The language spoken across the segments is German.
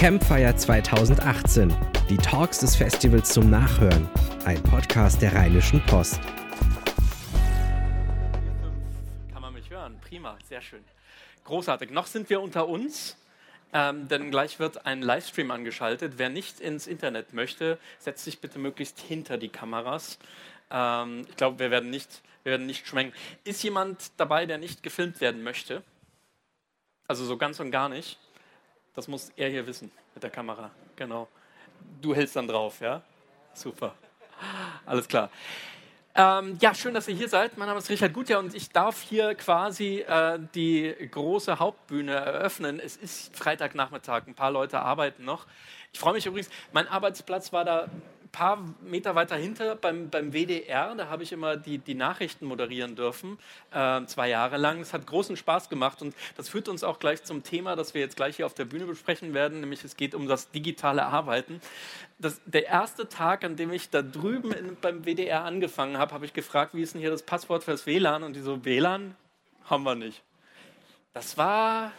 Campfire 2018. Die Talks des Festivals zum Nachhören. Ein Podcast der Rheinischen Post. Kann man mich hören? Prima, sehr schön. Großartig. Noch sind wir unter uns. Ähm, denn gleich wird ein Livestream angeschaltet. Wer nicht ins Internet möchte, setzt sich bitte möglichst hinter die Kameras. Ähm, ich glaube, wir werden nicht, wir werden nicht schwenken. Ist jemand dabei, der nicht gefilmt werden möchte? Also so ganz und gar nicht. Das muss er hier wissen mit der Kamera. Genau. Du hältst dann drauf, ja? Super. Alles klar. Ähm, ja, schön, dass ihr hier seid. Mein Name ist Richard Gutjahr und ich darf hier quasi äh, die große Hauptbühne eröffnen. Es ist Freitagnachmittag, ein paar Leute arbeiten noch. Ich freue mich übrigens, mein Arbeitsplatz war da paar Meter weiter hinter beim, beim WDR, da habe ich immer die, die Nachrichten moderieren dürfen, äh, zwei Jahre lang. Es hat großen Spaß gemacht und das führt uns auch gleich zum Thema, das wir jetzt gleich hier auf der Bühne besprechen werden, nämlich es geht um das digitale Arbeiten. Das, der erste Tag, an dem ich da drüben in, beim WDR angefangen habe, habe ich gefragt, wie ist denn hier das Passwort fürs WLAN? Und die so, WLAN haben wir nicht. Das war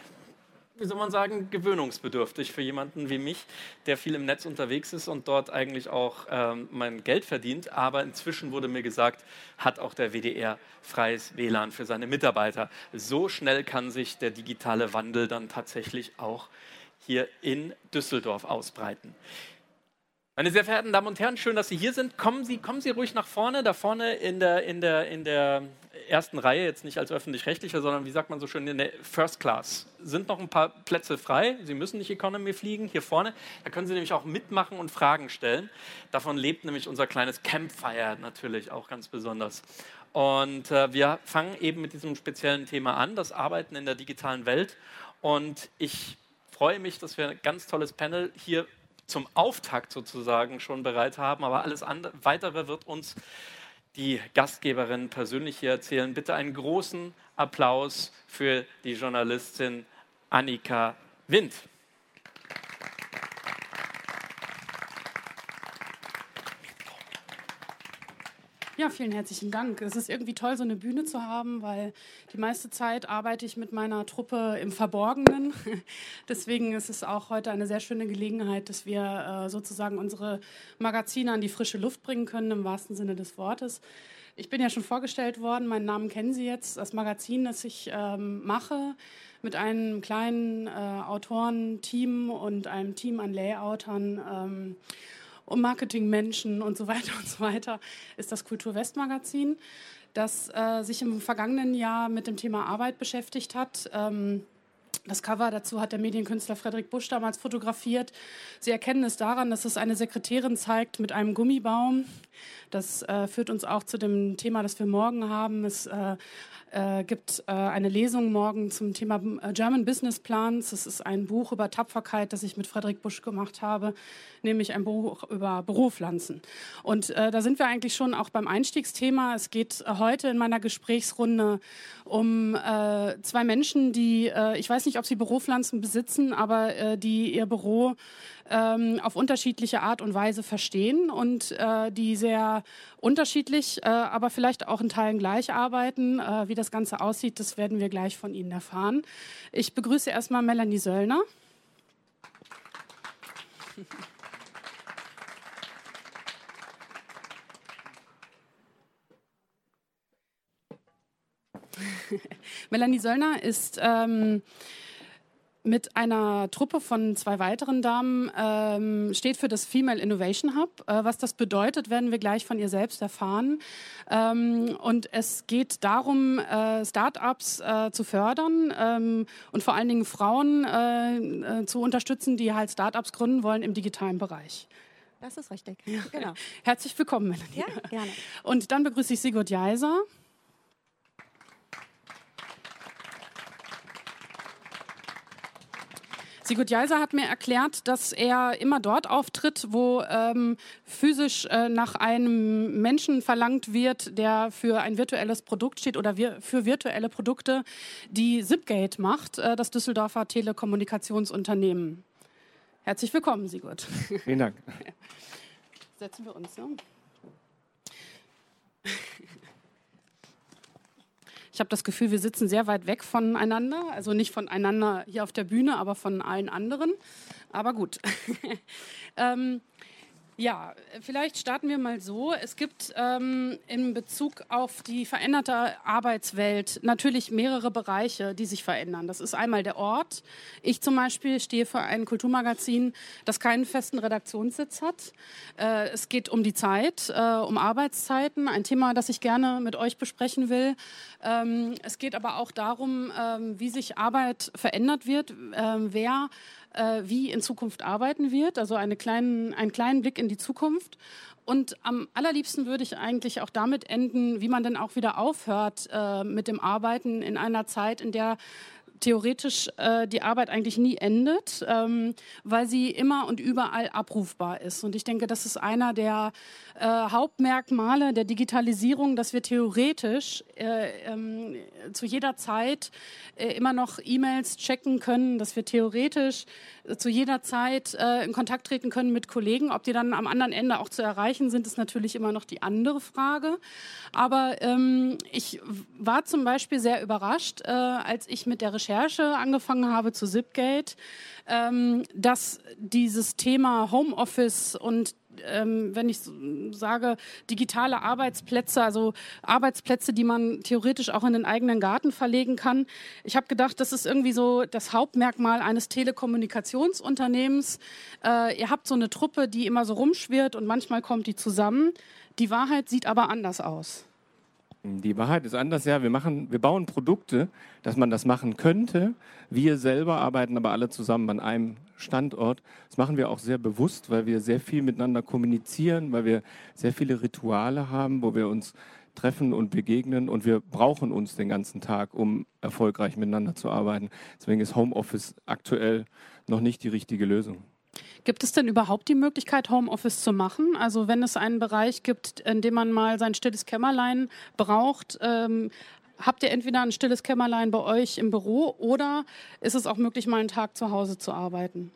wie soll man sagen, gewöhnungsbedürftig für jemanden wie mich, der viel im Netz unterwegs ist und dort eigentlich auch ähm, mein Geld verdient. Aber inzwischen wurde mir gesagt, hat auch der WDR freies WLAN für seine Mitarbeiter. So schnell kann sich der digitale Wandel dann tatsächlich auch hier in Düsseldorf ausbreiten. Meine sehr verehrten Damen und Herren, schön, dass Sie hier sind. Kommen Sie, kommen Sie ruhig nach vorne. Da vorne in der, in der, in der ersten Reihe, jetzt nicht als öffentlich-rechtlicher, sondern wie sagt man so schön, in der First Class, sind noch ein paar Plätze frei. Sie müssen nicht Economy fliegen. Hier vorne, da können Sie nämlich auch mitmachen und Fragen stellen. Davon lebt nämlich unser kleines Campfire natürlich auch ganz besonders. Und äh, wir fangen eben mit diesem speziellen Thema an, das Arbeiten in der digitalen Welt. Und ich freue mich, dass wir ein ganz tolles Panel hier zum Auftakt sozusagen schon bereit haben. Aber alles andere, weitere wird uns die Gastgeberin persönlich hier erzählen. Bitte einen großen Applaus für die Journalistin Annika Wind. Ja, vielen herzlichen Dank. Es ist irgendwie toll, so eine Bühne zu haben, weil die meiste Zeit arbeite ich mit meiner Truppe im Verborgenen. Deswegen ist es auch heute eine sehr schöne Gelegenheit, dass wir äh, sozusagen unsere Magazine an die frische Luft bringen können, im wahrsten Sinne des Wortes. Ich bin ja schon vorgestellt worden, meinen Namen kennen Sie jetzt, das Magazin, das ich ähm, mache, mit einem kleinen äh, Autorenteam und einem Team an Layoutern. Ähm, um Marketingmenschen und so weiter und so weiter, ist das Kultur West Magazin, das äh, sich im vergangenen Jahr mit dem Thema Arbeit beschäftigt hat. Ähm, das Cover dazu hat der Medienkünstler Frederik Busch damals fotografiert. Sie erkennen es daran, dass es eine Sekretärin zeigt mit einem Gummibaum. Das äh, führt uns auch zu dem Thema, das wir morgen haben. Es äh, äh, gibt äh, eine Lesung morgen zum Thema äh, German Business Plans. Das ist ein Buch über Tapferkeit, das ich mit Frederik Busch gemacht habe, nämlich ein Buch über Büropflanzen. Und äh, da sind wir eigentlich schon auch beim Einstiegsthema. Es geht äh, heute in meiner Gesprächsrunde um äh, zwei Menschen, die, ich weiß nicht, ob sie Büropflanzen besitzen, aber die ihr Büro ähm, auf unterschiedliche Art und Weise verstehen und die sehr unterschiedlich, aber vielleicht auch in Teilen gleich arbeiten. Wie das Ganze aussieht, das werden wir gleich von Ihnen erfahren. Ich begrüße erstmal Melanie Söllner. Melanie Söllner ist ähm, mit einer Truppe von zwei weiteren Damen ähm, steht für das Female Innovation Hub. Äh, was das bedeutet, werden wir gleich von ihr selbst erfahren. Ähm, und es geht darum, äh, Start-ups äh, zu fördern ähm, und vor allen Dingen Frauen äh, äh, zu unterstützen, die halt Start-ups gründen wollen im digitalen Bereich. Das ist richtig. Ja. Genau. Herzlich willkommen, Melanie. Ja, gerne. Und dann begrüße ich Sigurd Jeiser. Sigurd Jeiser hat mir erklärt, dass er immer dort auftritt, wo ähm, physisch äh, nach einem Menschen verlangt wird, der für ein virtuelles Produkt steht oder wir, für virtuelle Produkte, die Zipgate macht, äh, das Düsseldorfer Telekommunikationsunternehmen. Herzlich willkommen, Sigurd. Vielen Dank. Setzen wir uns. Ja. Ich habe das Gefühl, wir sitzen sehr weit weg voneinander. Also nicht voneinander hier auf der Bühne, aber von allen anderen. Aber gut. ähm, ja, vielleicht starten wir mal so. Es gibt ähm, in Bezug auf die veränderte Arbeitswelt natürlich mehrere Bereiche, die sich verändern. Das ist einmal der Ort. Ich zum Beispiel stehe für ein Kulturmagazin, das keinen festen Redaktionssitz hat. Äh, es geht um die Zeit, äh, um Arbeitszeiten, ein Thema, das ich gerne mit euch besprechen will. Ähm, es geht aber auch darum, ähm, wie sich Arbeit verändert wird, ähm, wer äh, wie in Zukunft arbeiten wird, also eine kleinen, einen kleinen Blick in die Zukunft. Und am allerliebsten würde ich eigentlich auch damit enden, wie man denn auch wieder aufhört äh, mit dem Arbeiten in einer Zeit, in der theoretisch äh, die Arbeit eigentlich nie endet, ähm, weil sie immer und überall abrufbar ist. Und ich denke, das ist einer der äh, Hauptmerkmale der Digitalisierung, dass wir theoretisch äh, ähm, zu jeder Zeit äh, immer noch E-Mails checken können, dass wir theoretisch äh, zu jeder Zeit äh, in Kontakt treten können mit Kollegen. Ob die dann am anderen Ende auch zu erreichen sind, ist natürlich immer noch die andere Frage. Aber ähm, ich war zum Beispiel sehr überrascht, als ich mit der Recherche Recherche angefangen habe zu Zipgate, ähm, dass dieses Thema Homeoffice und ähm, wenn ich sage, digitale Arbeitsplätze, also Arbeitsplätze, die man theoretisch auch in den eigenen Garten verlegen kann. Ich habe gedacht, das ist irgendwie so das Hauptmerkmal eines Telekommunikationsunternehmens. Äh, ihr habt so eine Truppe, die immer so rumschwirrt und manchmal kommt die zusammen. Die Wahrheit sieht aber anders aus. Die Wahrheit ist anders, ja. Wir, machen, wir bauen Produkte, dass man das machen könnte. Wir selber arbeiten aber alle zusammen an einem Standort. Das machen wir auch sehr bewusst, weil wir sehr viel miteinander kommunizieren, weil wir sehr viele Rituale haben, wo wir uns treffen und begegnen und wir brauchen uns den ganzen Tag, um erfolgreich miteinander zu arbeiten. Deswegen ist Homeoffice aktuell noch nicht die richtige Lösung. Gibt es denn überhaupt die Möglichkeit, Homeoffice zu machen? Also wenn es einen Bereich gibt, in dem man mal sein stilles Kämmerlein braucht, ähm, habt ihr entweder ein stilles Kämmerlein bei euch im Büro oder ist es auch möglich, mal einen Tag zu Hause zu arbeiten?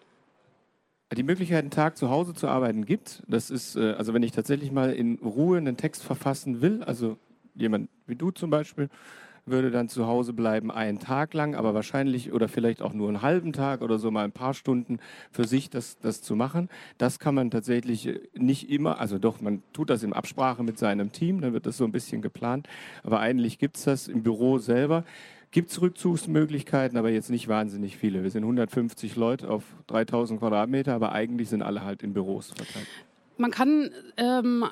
Die Möglichkeit, einen Tag zu Hause zu arbeiten, gibt. Das ist, äh, also wenn ich tatsächlich mal in Ruhe einen Text verfassen will, also jemand wie du zum Beispiel, würde dann zu Hause bleiben einen Tag lang, aber wahrscheinlich oder vielleicht auch nur einen halben Tag oder so mal ein paar Stunden für sich das, das zu machen. Das kann man tatsächlich nicht immer, also doch, man tut das in Absprache mit seinem Team, dann wird das so ein bisschen geplant, aber eigentlich gibt es das im Büro selber. Gibt es Rückzugsmöglichkeiten, aber jetzt nicht wahnsinnig viele. Wir sind 150 Leute auf 3000 Quadratmeter, aber eigentlich sind alle halt in Büros verteilt. Man kann ähm,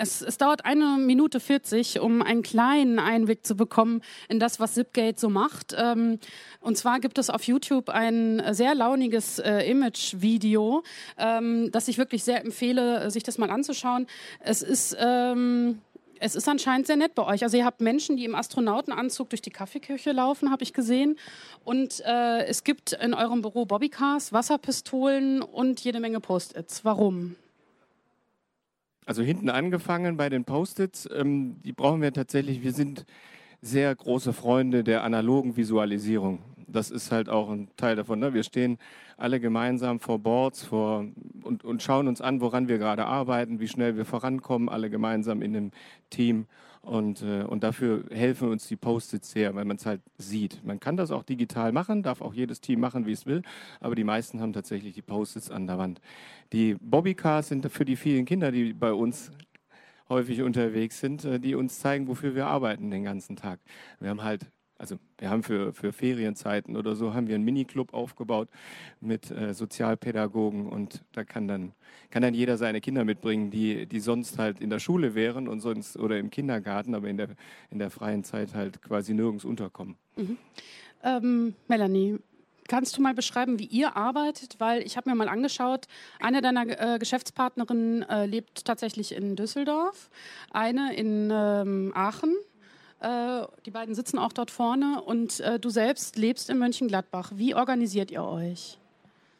es, es, dauert eine Minute 40, um einen kleinen Einblick zu bekommen in das, was Zipgate so macht. Ähm, und zwar gibt es auf YouTube ein sehr launiges äh, Image-Video, ähm, das ich wirklich sehr empfehle, sich das mal anzuschauen. Es ist... Ähm, es ist anscheinend sehr nett bei euch. Also ihr habt Menschen, die im Astronautenanzug durch die Kaffeeküche laufen, habe ich gesehen. Und äh, es gibt in eurem Büro Bobbycars, Wasserpistolen und jede Menge Post-its. Warum? Also hinten angefangen bei den Post-its, ähm, die brauchen wir tatsächlich. Wir sind sehr große Freunde der analogen Visualisierung. Das ist halt auch ein Teil davon. Ne? Wir stehen alle gemeinsam vor Boards vor, und, und schauen uns an, woran wir gerade arbeiten, wie schnell wir vorankommen, alle gemeinsam in einem Team. Und, äh, und dafür helfen uns die Post-its sehr, weil man es halt sieht. Man kann das auch digital machen, darf auch jedes Team machen, wie es will, aber die meisten haben tatsächlich die Post-its an der Wand. Die Bobbycars sind für die vielen Kinder, die bei uns häufig unterwegs sind, äh, die uns zeigen, wofür wir arbeiten den ganzen Tag. Wir haben halt also wir haben für, für Ferienzeiten oder so, haben wir einen Miniclub aufgebaut mit äh, Sozialpädagogen und da kann dann, kann dann jeder seine Kinder mitbringen, die, die sonst halt in der Schule wären und sonst oder im Kindergarten, aber in der, in der freien Zeit halt quasi nirgends unterkommen. Mhm. Ähm, Melanie, Kannst du mal beschreiben, wie ihr arbeitet? Weil ich habe mir mal angeschaut, eine deiner äh, Geschäftspartnerinnen äh, lebt tatsächlich in Düsseldorf, eine in ähm, Aachen äh, die beiden sitzen auch dort vorne und äh, du selbst lebst in Mönchengladbach. Wie organisiert ihr euch?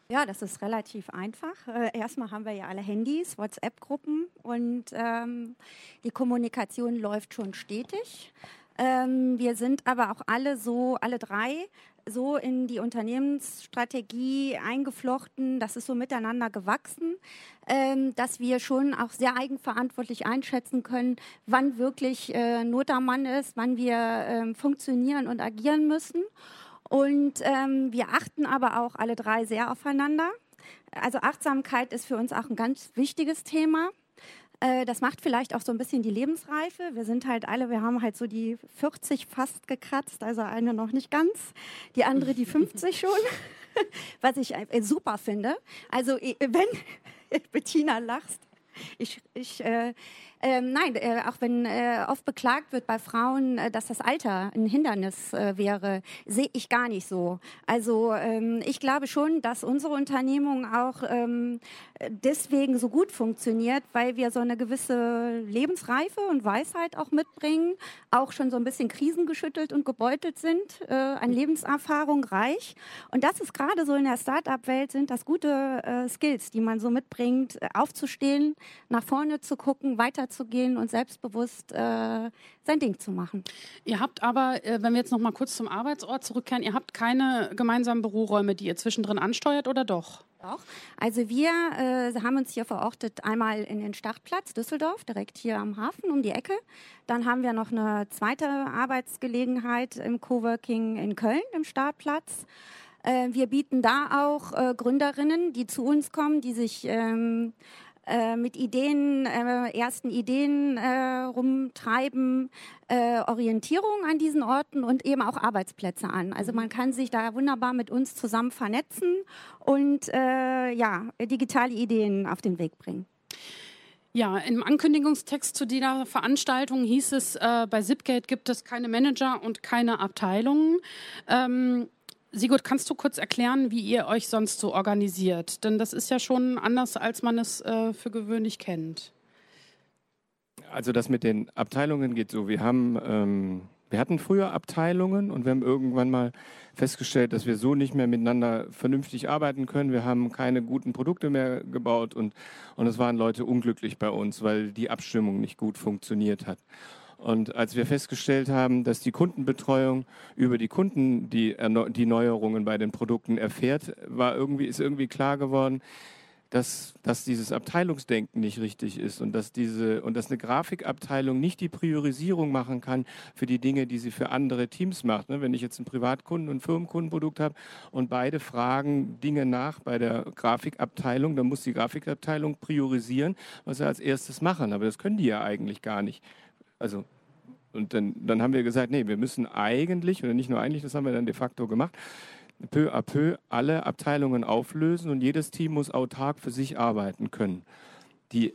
Ja, das ist relativ einfach. Äh, erstmal haben wir ja alle Handys, WhatsApp-Gruppen und ähm, die Kommunikation läuft schon stetig. Ähm, wir sind aber auch alle so, alle drei so in die Unternehmensstrategie eingeflochten, das ist so miteinander gewachsen, ähm, dass wir schon auch sehr eigenverantwortlich einschätzen können, wann wirklich äh, Not am Mann ist, wann wir ähm, funktionieren und agieren müssen. Und ähm, wir achten aber auch alle drei sehr aufeinander. Also Achtsamkeit ist für uns auch ein ganz wichtiges Thema. Äh, das macht vielleicht auch so ein bisschen die Lebensreife. Wir sind halt alle, wir haben halt so die 40 fast gekratzt, also eine noch nicht ganz, die andere die 50 schon, was ich äh, super finde. Also wenn Bettina lachst, ich, ich äh, ähm, nein, äh, auch wenn äh, oft beklagt wird bei Frauen, äh, dass das Alter ein Hindernis äh, wäre, sehe ich gar nicht so. Also ähm, ich glaube schon, dass unsere Unternehmung auch ähm, deswegen so gut funktioniert, weil wir so eine gewisse Lebensreife und Weisheit auch mitbringen, auch schon so ein bisschen krisengeschüttelt und gebeutelt sind, äh, an Lebenserfahrung reich. Und das ist gerade so in der Start-up-Welt sind das gute äh, Skills, die man so mitbringt, aufzustehen, nach vorne zu gucken, weiter gehen und selbstbewusst äh, sein Ding zu machen. Ihr habt aber, äh, wenn wir jetzt noch mal kurz zum Arbeitsort zurückkehren, ihr habt keine gemeinsamen Büroräume, die ihr zwischendrin ansteuert oder doch? Doch. Also wir äh, haben uns hier verortet einmal in den Startplatz Düsseldorf, direkt hier am Hafen um die Ecke. Dann haben wir noch eine zweite Arbeitsgelegenheit im Coworking in Köln im Startplatz. Äh, wir bieten da auch äh, Gründerinnen, die zu uns kommen, die sich ähm, äh, mit Ideen, äh, ersten Ideen äh, rumtreiben, äh, Orientierung an diesen Orten und eben auch Arbeitsplätze an. Also man kann sich da wunderbar mit uns zusammen vernetzen und äh, ja, digitale Ideen auf den Weg bringen. Ja, im Ankündigungstext zu dieser Veranstaltung hieß es, äh, bei Zipgate gibt es keine Manager und keine Abteilungen. Ähm, Sigurd, kannst du kurz erklären, wie ihr euch sonst so organisiert? Denn das ist ja schon anders, als man es äh, für gewöhnlich kennt. Also das mit den Abteilungen geht so. Wir haben, ähm, wir hatten früher Abteilungen und wir haben irgendwann mal festgestellt, dass wir so nicht mehr miteinander vernünftig arbeiten können. Wir haben keine guten Produkte mehr gebaut und, und es waren Leute unglücklich bei uns, weil die Abstimmung nicht gut funktioniert hat. Und als wir festgestellt haben, dass die Kundenbetreuung über die Kunden die, die Neuerungen bei den Produkten erfährt, war irgendwie, ist irgendwie klar geworden, dass, dass dieses Abteilungsdenken nicht richtig ist und dass, diese, und dass eine Grafikabteilung nicht die Priorisierung machen kann für die Dinge, die sie für andere Teams macht. Ne, wenn ich jetzt ein Privatkunden- und Firmenkundenprodukt habe und beide fragen Dinge nach bei der Grafikabteilung, dann muss die Grafikabteilung priorisieren, was sie als erstes machen. Aber das können die ja eigentlich gar nicht. Also, und dann, dann haben wir gesagt, nee, wir müssen eigentlich, oder nicht nur eigentlich, das haben wir dann de facto gemacht, peu à peu alle Abteilungen auflösen und jedes Team muss autark für sich arbeiten können. Die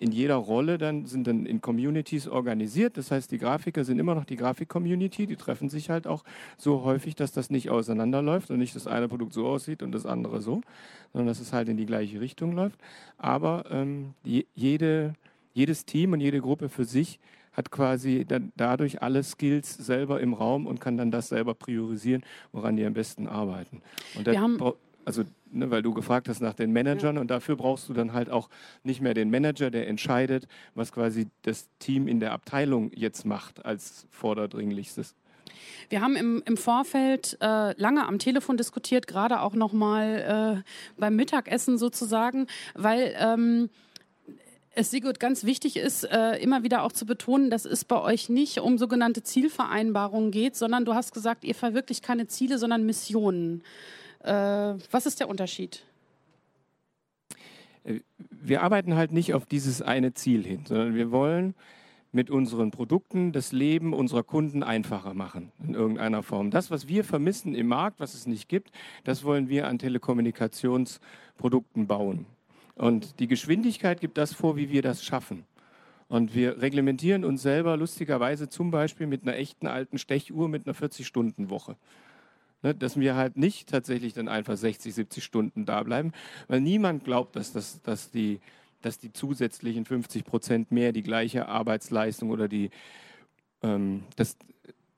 in jeder Rolle dann sind dann in Communities organisiert. Das heißt, die Grafiker sind immer noch die Grafik-Community. Die treffen sich halt auch so häufig, dass das nicht auseinanderläuft und nicht das eine Produkt so aussieht und das andere so, sondern dass es halt in die gleiche Richtung läuft. Aber ähm, jede, jedes Team und jede Gruppe für sich hat quasi dann dadurch alle Skills selber im Raum und kann dann das selber priorisieren, woran die am besten arbeiten. Und Wir haben also ne, weil du gefragt hast nach den Managern ja. und dafür brauchst du dann halt auch nicht mehr den Manager, der entscheidet, was quasi das Team in der Abteilung jetzt macht als vorderdringlichstes. Wir haben im, im Vorfeld äh, lange am Telefon diskutiert, gerade auch noch mal äh, beim Mittagessen sozusagen, weil ähm, es Sigurd ganz wichtig ist, äh, immer wieder auch zu betonen, dass es bei euch nicht um sogenannte Zielvereinbarungen geht, sondern du hast gesagt, ihr verwirklicht keine Ziele, sondern Missionen. Äh, was ist der Unterschied? Äh, wir arbeiten halt nicht auf dieses eine Ziel hin, sondern wir wollen mit unseren Produkten das Leben unserer Kunden einfacher machen, in irgendeiner Form. Das, was wir vermissen im Markt, was es nicht gibt, das wollen wir an Telekommunikationsprodukten bauen. Und die Geschwindigkeit gibt das vor, wie wir das schaffen. Und wir reglementieren uns selber lustigerweise zum Beispiel mit einer echten alten Stechuhr mit einer 40-Stunden-Woche. Ne, dass wir halt nicht tatsächlich dann einfach 60, 70 Stunden da bleiben, weil niemand glaubt, dass, das, dass, die, dass die zusätzlichen 50 Prozent mehr die gleiche Arbeitsleistung oder die, ähm, das,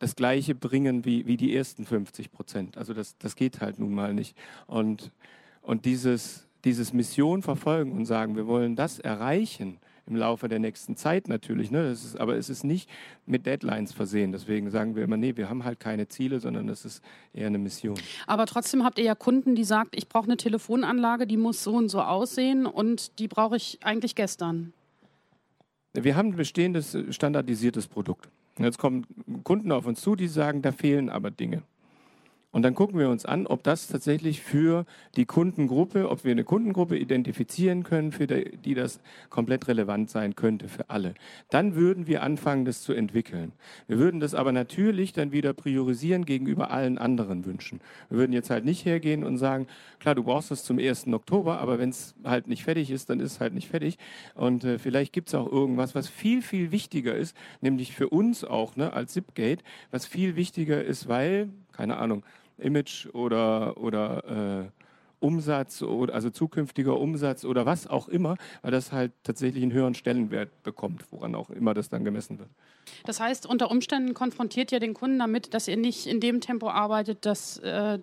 das gleiche bringen wie, wie die ersten 50 Prozent. Also das, das geht halt nun mal nicht. Und, und dieses, dieses Mission verfolgen und sagen, wir wollen das erreichen, im Laufe der nächsten Zeit natürlich. Ne? Ist, aber es ist nicht mit Deadlines versehen. Deswegen sagen wir immer, nee, wir haben halt keine Ziele, sondern es ist eher eine Mission. Aber trotzdem habt ihr ja Kunden, die sagt, ich brauche eine Telefonanlage, die muss so und so aussehen und die brauche ich eigentlich gestern. Wir haben ein bestehendes standardisiertes Produkt. Jetzt kommen Kunden auf uns zu, die sagen, da fehlen aber Dinge. Und dann gucken wir uns an, ob das tatsächlich für die Kundengruppe, ob wir eine Kundengruppe identifizieren können, für die, die das komplett relevant sein könnte für alle. Dann würden wir anfangen, das zu entwickeln. Wir würden das aber natürlich dann wieder priorisieren gegenüber allen anderen Wünschen. Wir würden jetzt halt nicht hergehen und sagen, klar, du brauchst das zum 1. Oktober, aber wenn es halt nicht fertig ist, dann ist es halt nicht fertig. Und äh, vielleicht gibt es auch irgendwas, was viel, viel wichtiger ist, nämlich für uns auch ne, als Zipgate, was viel wichtiger ist, weil, keine Ahnung, Image oder, oder äh, Umsatz oder also zukünftiger Umsatz oder was auch immer, weil das halt tatsächlich einen höheren Stellenwert bekommt, woran auch immer das dann gemessen wird. Das heißt, unter Umständen konfrontiert ihr den Kunden damit, dass ihr nicht in dem Tempo arbeitet, das äh,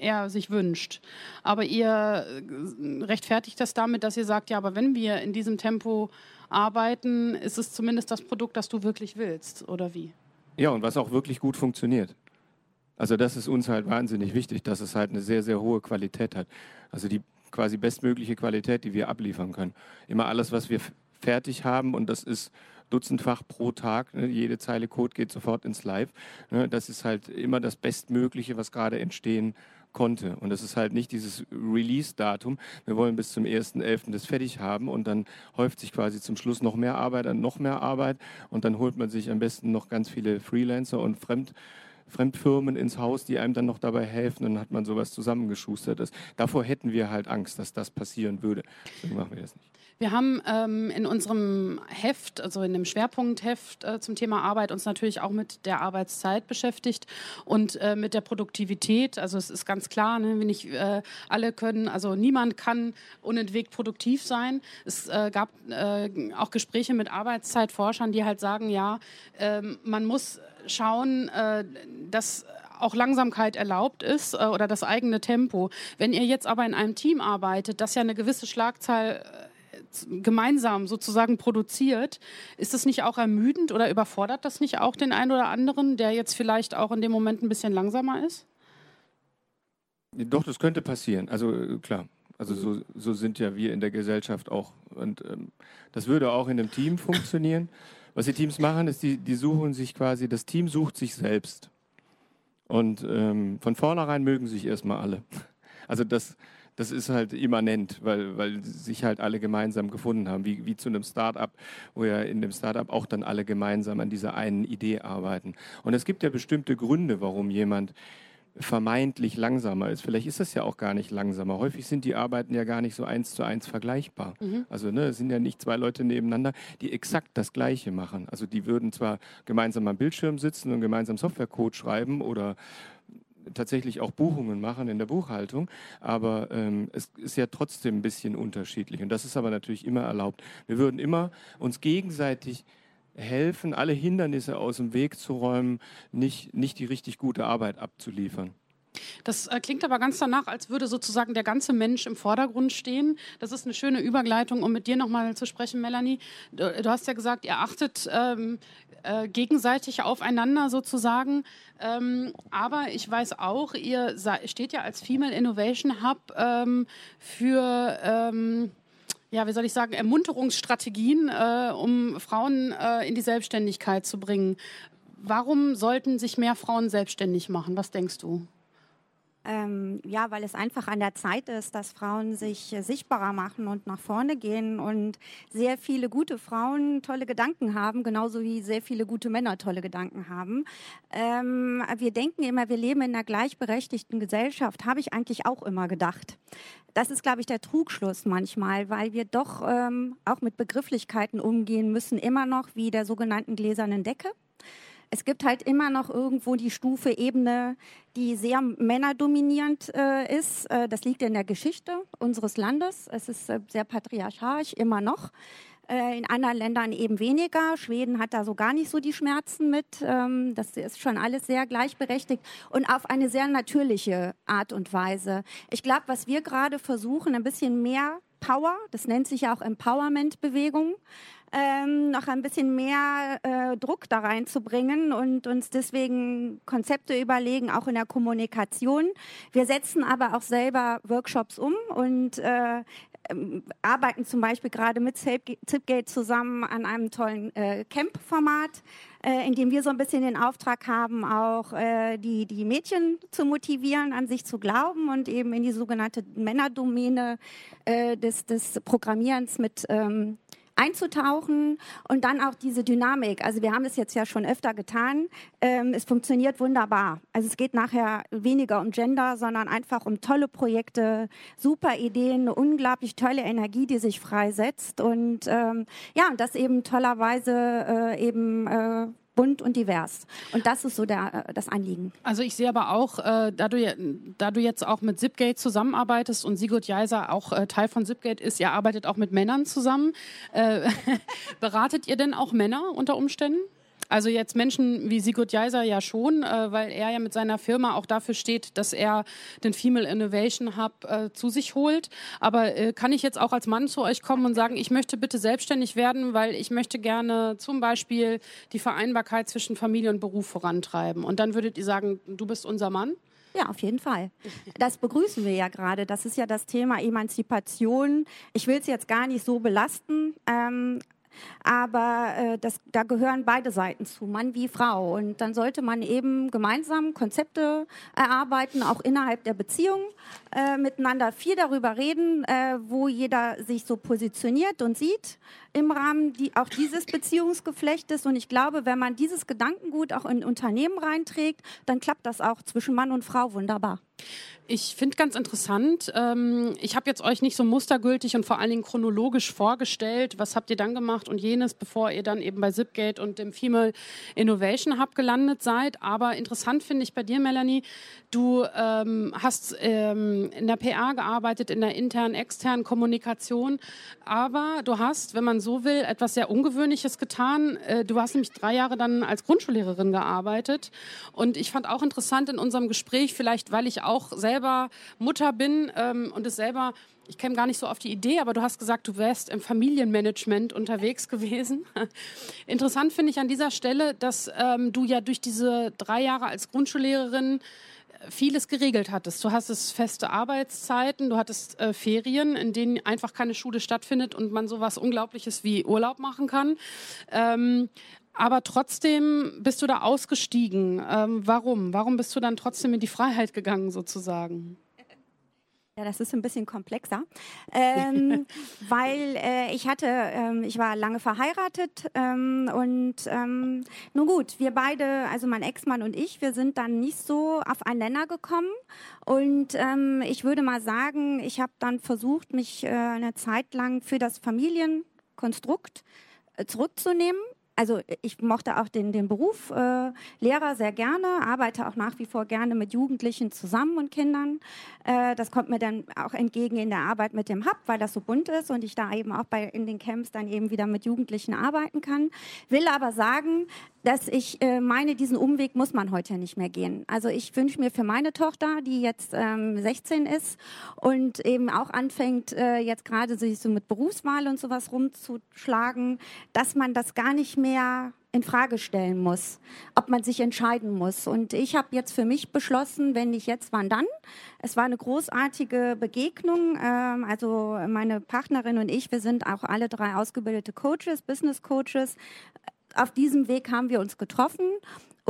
er sich wünscht. Aber ihr äh, rechtfertigt das damit, dass ihr sagt, ja, aber wenn wir in diesem Tempo arbeiten, ist es zumindest das Produkt, das du wirklich willst, oder wie? Ja, und was auch wirklich gut funktioniert. Also das ist uns halt wahnsinnig wichtig, dass es halt eine sehr, sehr hohe Qualität hat. Also die quasi bestmögliche Qualität, die wir abliefern können. Immer alles, was wir fertig haben und das ist dutzendfach pro Tag. Ne? Jede Zeile Code geht sofort ins Live. Ne? Das ist halt immer das Bestmögliche, was gerade entstehen konnte. Und das ist halt nicht dieses Release-Datum. Wir wollen bis zum 1.11. das fertig haben und dann häuft sich quasi zum Schluss noch mehr Arbeit an noch mehr Arbeit und dann holt man sich am besten noch ganz viele Freelancer und Fremd Fremdfirmen ins Haus, die einem dann noch dabei helfen. Dann hat man sowas zusammengeschustert. Davor hätten wir halt Angst, dass das passieren würde. Deswegen machen wir das nicht. Wir haben ähm, in unserem Heft, also in dem Schwerpunktheft äh, zum Thema Arbeit, uns natürlich auch mit der Arbeitszeit beschäftigt und äh, mit der Produktivität. Also es ist ganz klar, ne, wenn nicht äh, alle können, also niemand kann unentwegt produktiv sein. Es äh, gab äh, auch Gespräche mit Arbeitszeitforschern, die halt sagen, ja, ähm, man muss schauen, äh, dass auch Langsamkeit erlaubt ist äh, oder das eigene Tempo. Wenn ihr jetzt aber in einem Team arbeitet, das ja eine gewisse Schlagzahl äh, gemeinsam sozusagen produziert, ist das nicht auch ermüdend oder überfordert das nicht auch den einen oder anderen, der jetzt vielleicht auch in dem Moment ein bisschen langsamer ist? Doch, das könnte passieren. Also klar. Also so, so sind ja wir in der Gesellschaft auch. Und ähm, das würde auch in einem Team funktionieren. Was die Teams machen, ist, die, die suchen sich quasi, das Team sucht sich selbst. Und ähm, von vornherein mögen sich erstmal alle. Also das, das ist halt immanent, weil, weil sich halt alle gemeinsam gefunden haben, wie, wie zu einem Start-up, wo ja in dem Start-up auch dann alle gemeinsam an dieser einen Idee arbeiten. Und es gibt ja bestimmte Gründe, warum jemand vermeintlich langsamer ist. Vielleicht ist das ja auch gar nicht langsamer. Häufig sind die Arbeiten ja gar nicht so eins zu eins vergleichbar. Mhm. Also ne, es sind ja nicht zwei Leute nebeneinander, die exakt das Gleiche machen. Also die würden zwar gemeinsam am Bildschirm sitzen und gemeinsam Softwarecode schreiben oder tatsächlich auch Buchungen machen in der Buchhaltung, aber ähm, es ist ja trotzdem ein bisschen unterschiedlich und das ist aber natürlich immer erlaubt. Wir würden immer uns gegenseitig helfen, alle Hindernisse aus dem Weg zu räumen, nicht, nicht die richtig gute Arbeit abzuliefern. Das äh, klingt aber ganz danach, als würde sozusagen der ganze Mensch im Vordergrund stehen. Das ist eine schöne Übergleitung, um mit dir nochmal zu sprechen, Melanie. Du, du, hast ja gesagt, ihr achtet ähm, äh, gegenseitig aufeinander sozusagen. Ähm, aber ich weiß auch, ihr steht ja als Female Innovation Hub ähm, für ähm, ja, wie soll ich sagen, Ermunterungsstrategien, äh, um Frauen äh, in die Selbstständigkeit zu bringen. Warum sollten sich mehr Frauen selbstständig machen? Was denkst du? Ähm, ja, weil es einfach an der Zeit ist, dass Frauen sich äh, sichtbarer machen und nach vorne gehen und sehr viele gute Frauen tolle Gedanken haben, genauso wie sehr viele gute Männer tolle Gedanken haben. Ähm, wir denken immer, wir leben in einer gleichberechtigten Gesellschaft, habe ich eigentlich auch immer gedacht. Das ist, glaube ich, der Trugschluss manchmal, weil wir doch ähm, auch mit Begrifflichkeiten umgehen müssen, immer noch wie der sogenannten gläsernen Decke. Es gibt halt immer noch irgendwo die Stufe Ebene, die sehr männerdominierend äh, ist. Äh, das liegt in der Geschichte unseres Landes. Es ist äh, sehr patriarchalisch, immer noch. Äh, in anderen Ländern eben weniger. Schweden hat da so gar nicht so die Schmerzen mit. Ähm, das ist schon alles sehr gleichberechtigt und auf eine sehr natürliche Art und Weise. Ich glaube, was wir gerade versuchen, ein bisschen mehr Power, das nennt sich ja auch Empowerment-Bewegung, ähm, noch ein bisschen mehr äh, Druck da reinzubringen und uns deswegen Konzepte überlegen, auch in der Kommunikation. Wir setzen aber auch selber Workshops um und äh, ähm, arbeiten zum Beispiel gerade mit Zipgate zusammen an einem tollen äh, Camp-Format, äh, in dem wir so ein bisschen den Auftrag haben, auch äh, die, die Mädchen zu motivieren, an sich zu glauben und eben in die sogenannte Männerdomäne äh, des, des Programmierens mit ähm, einzutauchen und dann auch diese Dynamik. Also wir haben es jetzt ja schon öfter getan. Ähm, es funktioniert wunderbar. Also es geht nachher weniger um Gender, sondern einfach um tolle Projekte, super Ideen, eine unglaublich tolle Energie, die sich freisetzt und ähm, ja, und das eben tollerweise äh, eben äh, bunt und divers. Und das ist so der, äh, das Anliegen. Also ich sehe aber auch, äh, da, du, da du jetzt auch mit Zipgate zusammenarbeitest und Sigurd Jeiser auch äh, Teil von Zipgate ist, ihr arbeitet auch mit Männern zusammen. Äh, beratet ihr denn auch Männer unter Umständen? Also jetzt Menschen wie Sigurd Jeiser ja schon, äh, weil er ja mit seiner Firma auch dafür steht, dass er den Female Innovation Hub äh, zu sich holt. Aber äh, kann ich jetzt auch als Mann zu euch kommen und sagen, ich möchte bitte selbstständig werden, weil ich möchte gerne zum Beispiel die Vereinbarkeit zwischen Familie und Beruf vorantreiben. Und dann würdet ihr sagen, du bist unser Mann? Ja, auf jeden Fall. Das begrüßen wir ja gerade. Das ist ja das Thema Emanzipation. Ich will es jetzt gar nicht so belasten. Ähm, aber äh, das, da gehören beide Seiten zu, Mann wie Frau. Und dann sollte man eben gemeinsam Konzepte erarbeiten, auch innerhalb der Beziehung, äh, miteinander viel darüber reden, äh, wo jeder sich so positioniert und sieht im Rahmen die, auch dieses Beziehungsgeflechtes. Und ich glaube, wenn man dieses Gedankengut auch in Unternehmen reinträgt, dann klappt das auch zwischen Mann und Frau wunderbar. Ich finde ganz interessant, ähm, ich habe jetzt euch nicht so mustergültig und vor allen Dingen chronologisch vorgestellt, was habt ihr dann gemacht und jenes, bevor ihr dann eben bei Zipgate und dem Female Innovation Hub gelandet seid. Aber interessant finde ich bei dir, Melanie, du ähm, hast ähm, in der PA gearbeitet, in der internen, externen Kommunikation, aber du hast, wenn man so will, etwas sehr Ungewöhnliches getan. Äh, du hast nämlich drei Jahre dann als Grundschullehrerin gearbeitet und ich fand auch interessant in unserem Gespräch, vielleicht weil ich auch selber Mutter bin ähm, und es selber ich käme gar nicht so auf die Idee, aber du hast gesagt, du wärst im Familienmanagement unterwegs gewesen. Interessant finde ich an dieser Stelle, dass ähm, du ja durch diese drei Jahre als Grundschullehrerin vieles geregelt hattest. Du hattest feste Arbeitszeiten, du hattest äh, Ferien, in denen einfach keine Schule stattfindet und man sowas Unglaubliches wie Urlaub machen kann. Ähm, aber trotzdem bist du da ausgestiegen. Ähm, warum? Warum bist du dann trotzdem in die Freiheit gegangen, sozusagen? Ja, das ist ein bisschen komplexer, ähm, weil äh, ich hatte, ähm, ich war lange verheiratet ähm, und ähm, nun gut, wir beide, also mein Ex-Mann und ich, wir sind dann nicht so auf einen Nenner gekommen. Und ähm, ich würde mal sagen, ich habe dann versucht, mich äh, eine Zeit lang für das Familienkonstrukt äh, zurückzunehmen also ich mochte auch den, den Beruf äh, Lehrer sehr gerne, arbeite auch nach wie vor gerne mit Jugendlichen zusammen und Kindern. Äh, das kommt mir dann auch entgegen in der Arbeit mit dem Hub, weil das so bunt ist und ich da eben auch bei, in den Camps dann eben wieder mit Jugendlichen arbeiten kann. Will aber sagen, dass ich äh, meine, diesen Umweg muss man heute nicht mehr gehen. Also ich wünsche mir für meine Tochter, die jetzt ähm, 16 ist und eben auch anfängt, äh, jetzt gerade sich so mit Berufswahl und sowas rumzuschlagen, dass man das gar nicht mehr in Frage stellen muss, ob man sich entscheiden muss. Und ich habe jetzt für mich beschlossen, wenn nicht jetzt, wann dann? Es war eine großartige Begegnung. Ähm, also meine Partnerin und ich, wir sind auch alle drei ausgebildete Coaches, Business Coaches auf diesem Weg haben wir uns getroffen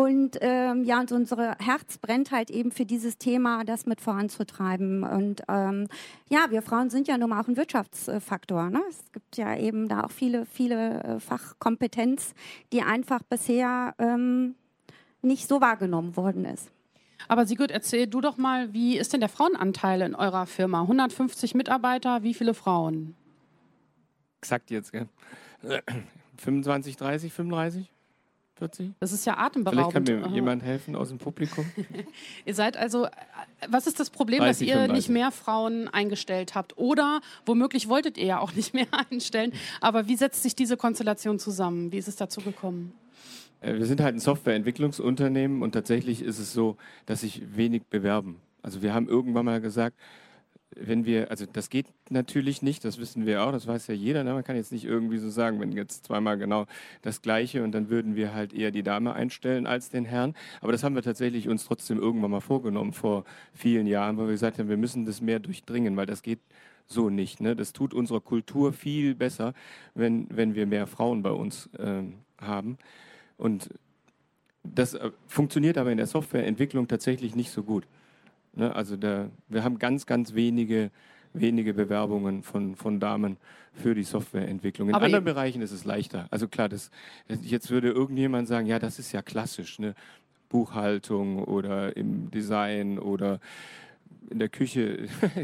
und ähm, ja, und unser Herz brennt halt eben für dieses Thema, das mit voranzutreiben. Und ähm, ja, wir Frauen sind ja nun mal auch ein Wirtschaftsfaktor. Ne? Es gibt ja eben da auch viele, viele äh, Fachkompetenz, die einfach bisher ähm, nicht so wahrgenommen worden ist. Aber Sigurd, erzähl du doch mal, wie ist denn der Frauenanteil in eurer Firma? 150 Mitarbeiter, wie viele Frauen? Exakt jetzt, gell? 25, 30, 35? 40? Das ist ja atemberaubend. Vielleicht kann mir jemand helfen aus dem Publikum. ihr seid also, was ist das Problem, 30, dass ihr 35. nicht mehr Frauen eingestellt habt? Oder womöglich wolltet ihr ja auch nicht mehr einstellen. Aber wie setzt sich diese Konstellation zusammen? Wie ist es dazu gekommen? Äh, wir sind halt ein Softwareentwicklungsunternehmen und tatsächlich ist es so, dass sich wenig bewerben. Also wir haben irgendwann mal gesagt, wenn wir, also das geht natürlich nicht, das wissen wir auch, das weiß ja jeder. Ne? Man kann jetzt nicht irgendwie so sagen, wenn jetzt zweimal genau das Gleiche und dann würden wir halt eher die Dame einstellen als den Herrn. Aber das haben wir tatsächlich uns trotzdem irgendwann mal vorgenommen vor vielen Jahren, weil wir gesagt haben, wir müssen das mehr durchdringen, weil das geht so nicht. Ne? Das tut unserer Kultur viel besser, wenn, wenn wir mehr Frauen bei uns äh, haben. Und das äh, funktioniert aber in der Softwareentwicklung tatsächlich nicht so gut. Ne? Also da, wir haben ganz, ganz wenige, wenige Bewerbungen von, von Damen für die Softwareentwicklung. In Aber anderen Bereichen ist es leichter. Also klar, das, jetzt würde irgendjemand sagen, ja, das ist ja klassisch, ne? Buchhaltung oder im Design oder in der Küche.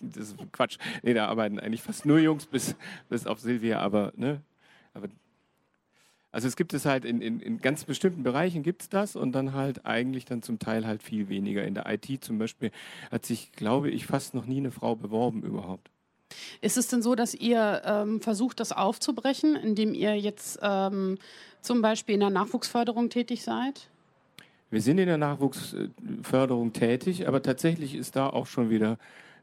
das ist Quatsch. Nee, da arbeiten eigentlich fast nur Jungs bis, bis auf Silvia, aber, ne? aber also es gibt es halt in, in, in ganz bestimmten Bereichen gibt es das und dann halt eigentlich dann zum Teil halt viel weniger. In der IT zum Beispiel hat sich, glaube ich, fast noch nie eine Frau beworben überhaupt. Ist es denn so, dass ihr ähm, versucht, das aufzubrechen, indem ihr jetzt ähm, zum Beispiel in der Nachwuchsförderung tätig seid? Wir sind in der Nachwuchsförderung tätig, aber tatsächlich ist da auch schon wieder,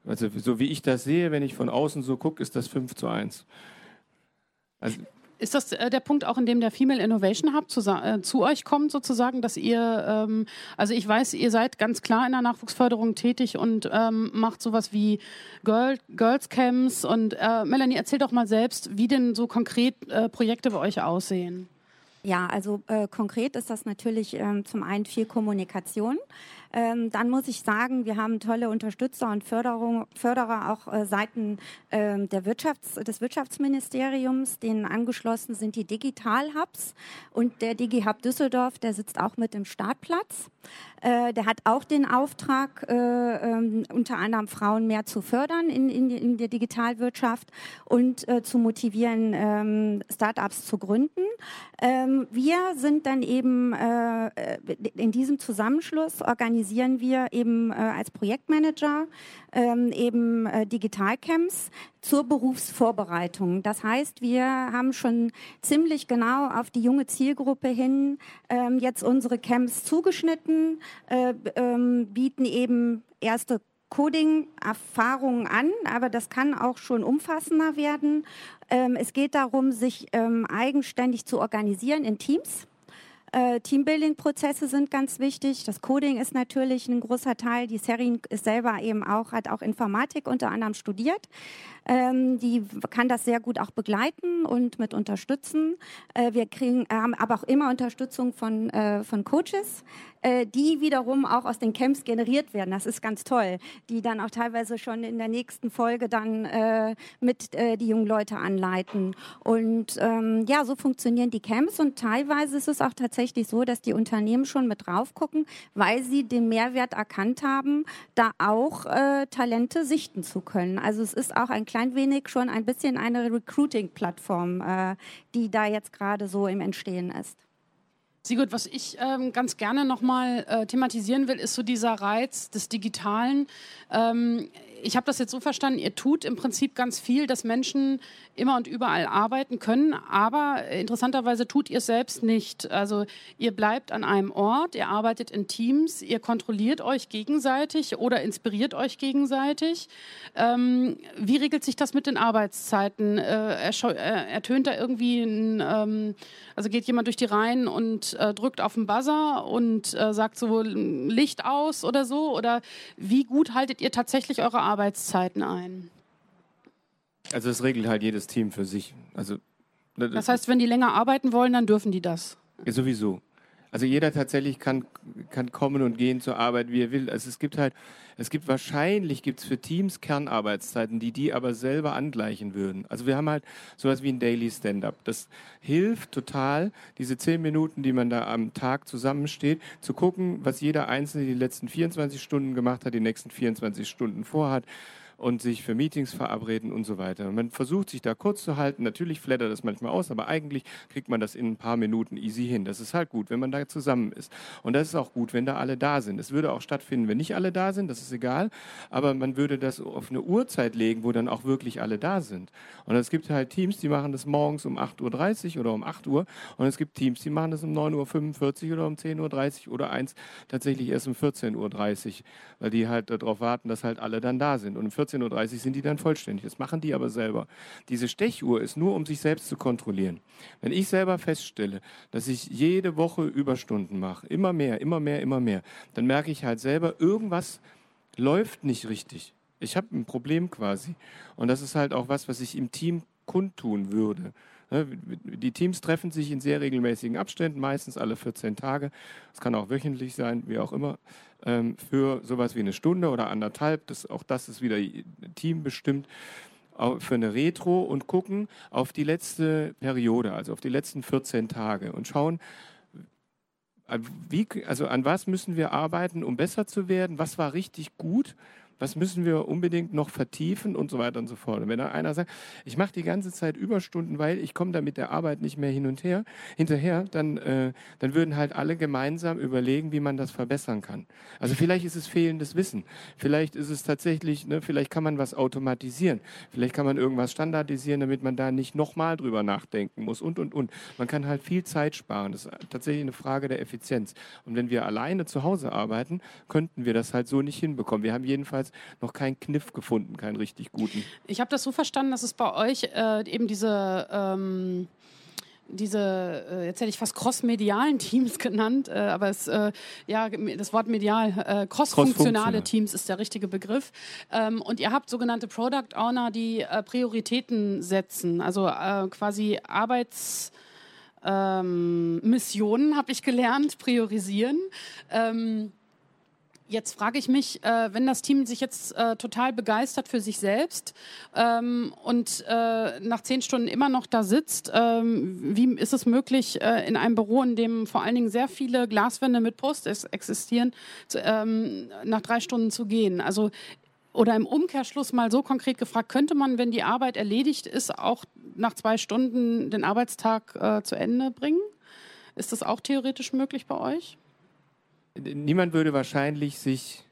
also so wie ich das sehe, wenn ich von außen so gucke, ist das 5 zu 1. Also Ist das äh, der Punkt auch, in dem der Female Innovation Hub zu, äh, zu euch kommt, sozusagen, dass ihr, ähm, also ich weiß, ihr seid ganz klar in der Nachwuchsförderung tätig und ähm, macht sowas wie Girl, Girls Camps und äh, Melanie, erzähl doch mal selbst, wie denn so konkret äh, Projekte bei euch aussehen. Ja, also äh, konkret ist das natürlich ähm, zum einen viel Kommunikation. Ähm, dann muss ich sagen, wir haben tolle Unterstützer und Förderung, Förderer auch äh, Seiten ähm, der Wirtschafts-, des Wirtschaftsministeriums. Denen angeschlossen sind die Digital-Hubs und der DigiHub Düsseldorf, der sitzt auch mit im Startplatz. Äh, der hat auch den Auftrag, äh, ähm, unter anderem Frauen mehr zu fördern in, in, in der Digitalwirtschaft und äh, zu motivieren, ähm, Startups zu gründen. Ähm, wir sind dann eben äh, in diesem Zusammenschluss organisieren wir eben äh, als Projektmanager ähm, eben äh, Digitalcamps zur Berufsvorbereitung. Das heißt, wir haben schon ziemlich genau auf die junge Zielgruppe hin ähm, jetzt unsere Camps zugeschnitten, äh, ähm, bieten eben erste Coding-Erfahrungen an, aber das kann auch schon umfassender werden. Ähm, es geht darum, sich ähm, eigenständig zu organisieren in Teams. Äh, Teambuilding-Prozesse sind ganz wichtig. Das Coding ist natürlich ein großer Teil. Die Serin ist selber eben auch, hat auch Informatik unter anderem studiert. Ähm, die kann das sehr gut auch begleiten und mit unterstützen. Äh, wir kriegen, haben aber auch immer Unterstützung von, äh, von Coaches, äh, die wiederum auch aus den Camps generiert werden. Das ist ganz toll, die dann auch teilweise schon in der nächsten Folge dann äh, mit äh, die jungen Leute anleiten. Und ähm, ja, so funktionieren die Camps und teilweise ist es auch tatsächlich so, dass die Unternehmen schon mit drauf gucken, weil sie den Mehrwert erkannt haben, da auch äh, Talente sichten zu können. Also es ist auch ein klein wenig schon ein bisschen eine Recruiting-Plattform, äh, die da jetzt gerade so im Entstehen ist. Sigurd, was ich ähm, ganz gerne nochmal äh, thematisieren will, ist so dieser Reiz des Digitalen. Ähm, ich habe das jetzt so verstanden, ihr tut im Prinzip ganz viel, dass Menschen immer und überall arbeiten können, aber interessanterweise tut ihr es selbst nicht. Also ihr bleibt an einem Ort, ihr arbeitet in Teams, ihr kontrolliert euch gegenseitig oder inspiriert euch gegenseitig. Ähm, wie regelt sich das mit den Arbeitszeiten? Äh, äh, ertönt da irgendwie ein, ähm, also geht jemand durch die Reihen und äh, drückt auf den Buzzer und äh, sagt so Licht aus oder so? Oder wie gut haltet ihr tatsächlich eure Arbeitszeiten ein? Also das regelt halt jedes Team für sich. Also Das heißt, wenn die länger arbeiten wollen, dann dürfen die das. Ja, sowieso. Also jeder tatsächlich kann, kann kommen und gehen zur Arbeit, wie er will. Also es gibt halt, es gibt wahrscheinlich gibt's für Teams Kernarbeitszeiten, die die aber selber angleichen würden. Also wir haben halt sowas wie ein Daily Stand-up. Das hilft total, diese zehn Minuten, die man da am Tag zusammensteht, zu gucken, was jeder Einzelne die letzten 24 Stunden gemacht hat, die nächsten 24 Stunden vorhat und sich für Meetings verabreden und so weiter. Man versucht sich da kurz zu halten. Natürlich flattert das manchmal aus, aber eigentlich kriegt man das in ein paar Minuten easy hin. Das ist halt gut, wenn man da zusammen ist. Und das ist auch gut, wenn da alle da sind. Es würde auch stattfinden, wenn nicht alle da sind, das ist egal. Aber man würde das auf eine Uhrzeit legen, wo dann auch wirklich alle da sind. Und es gibt halt Teams, die machen das morgens um 8.30 Uhr oder um 8 Uhr. Und es gibt Teams, die machen das um 9.45 Uhr oder um 10.30 Uhr oder eins tatsächlich erst um 14.30 Uhr, weil die halt darauf warten, dass halt alle dann da sind. Und um 14.30 Uhr sind die dann vollständig. Das machen die aber selber. Diese Stechuhr ist nur, um sich selbst zu kontrollieren. Wenn ich selber feststelle, dass ich jede Woche Überstunden mache, immer mehr, immer mehr, immer mehr, dann merke ich halt selber, irgendwas läuft nicht richtig. Ich habe ein Problem quasi. Und das ist halt auch was, was ich im Team kundtun würde. Ne, die Teams treffen sich in sehr regelmäßigen Abständen, meistens alle 14 Tage. Es kann auch wöchentlich sein, wie auch immer, ähm, für sowas wie eine Stunde oder anderthalb. Das, auch das ist wieder teambestimmt für eine Retro und gucken auf die letzte Periode, also auf die letzten 14 Tage und schauen, wie, also an was müssen wir arbeiten, um besser zu werden, was war richtig gut was müssen wir unbedingt noch vertiefen und so weiter und so fort. Und wenn dann einer sagt, ich mache die ganze Zeit Überstunden, weil ich komme da mit der Arbeit nicht mehr hin und her, hinterher, dann, äh, dann würden halt alle gemeinsam überlegen, wie man das verbessern kann. Also vielleicht ist es fehlendes Wissen. Vielleicht ist es tatsächlich, ne, vielleicht kann man was automatisieren. Vielleicht kann man irgendwas standardisieren, damit man da nicht nochmal drüber nachdenken muss und, und, und. Man kann halt viel Zeit sparen. Das ist tatsächlich eine Frage der Effizienz. Und wenn wir alleine zu Hause arbeiten, könnten wir das halt so nicht hinbekommen. Wir haben jedenfalls jedenfalls noch keinen Kniff gefunden, keinen richtig guten. Ich habe das so verstanden, dass es bei euch äh, eben diese ähm diese, äh, jetzt hätte ich fast crossmedialen Teams genannt, äh, aber es, äh, ja, das Wort medial, crossfunktionale Cross Teams ist der richtige Begriff. Ähm, und ihr habt sogenannte Product Owner, die Prioritäten setzen, also quasi Arbeitsmissionen, ähm, habe ich gelernt, priorisieren. Ähm, Jetzt frage ich mich, äh, wenn das Team sich jetzt äh, total begeistert für sich selbst ähm, und äh, nach zehn Stunden immer noch da sitzt, ähm, wie ist es möglich, äh, in einem Büro, in dem vor allen Dingen sehr viele Glaswände mit Post existieren, zu, ähm, nach drei Stunden zu gehen? Also oder im Umkehrschluss mal so konkret gefragt, könnte man, wenn die Arbeit erledigt ist, auch nach zwei Stunden den Arbeitstag äh, zu Ende bringen? Ist das auch theoretisch möglich bei euch? Niemand würde wahrscheinlich sich,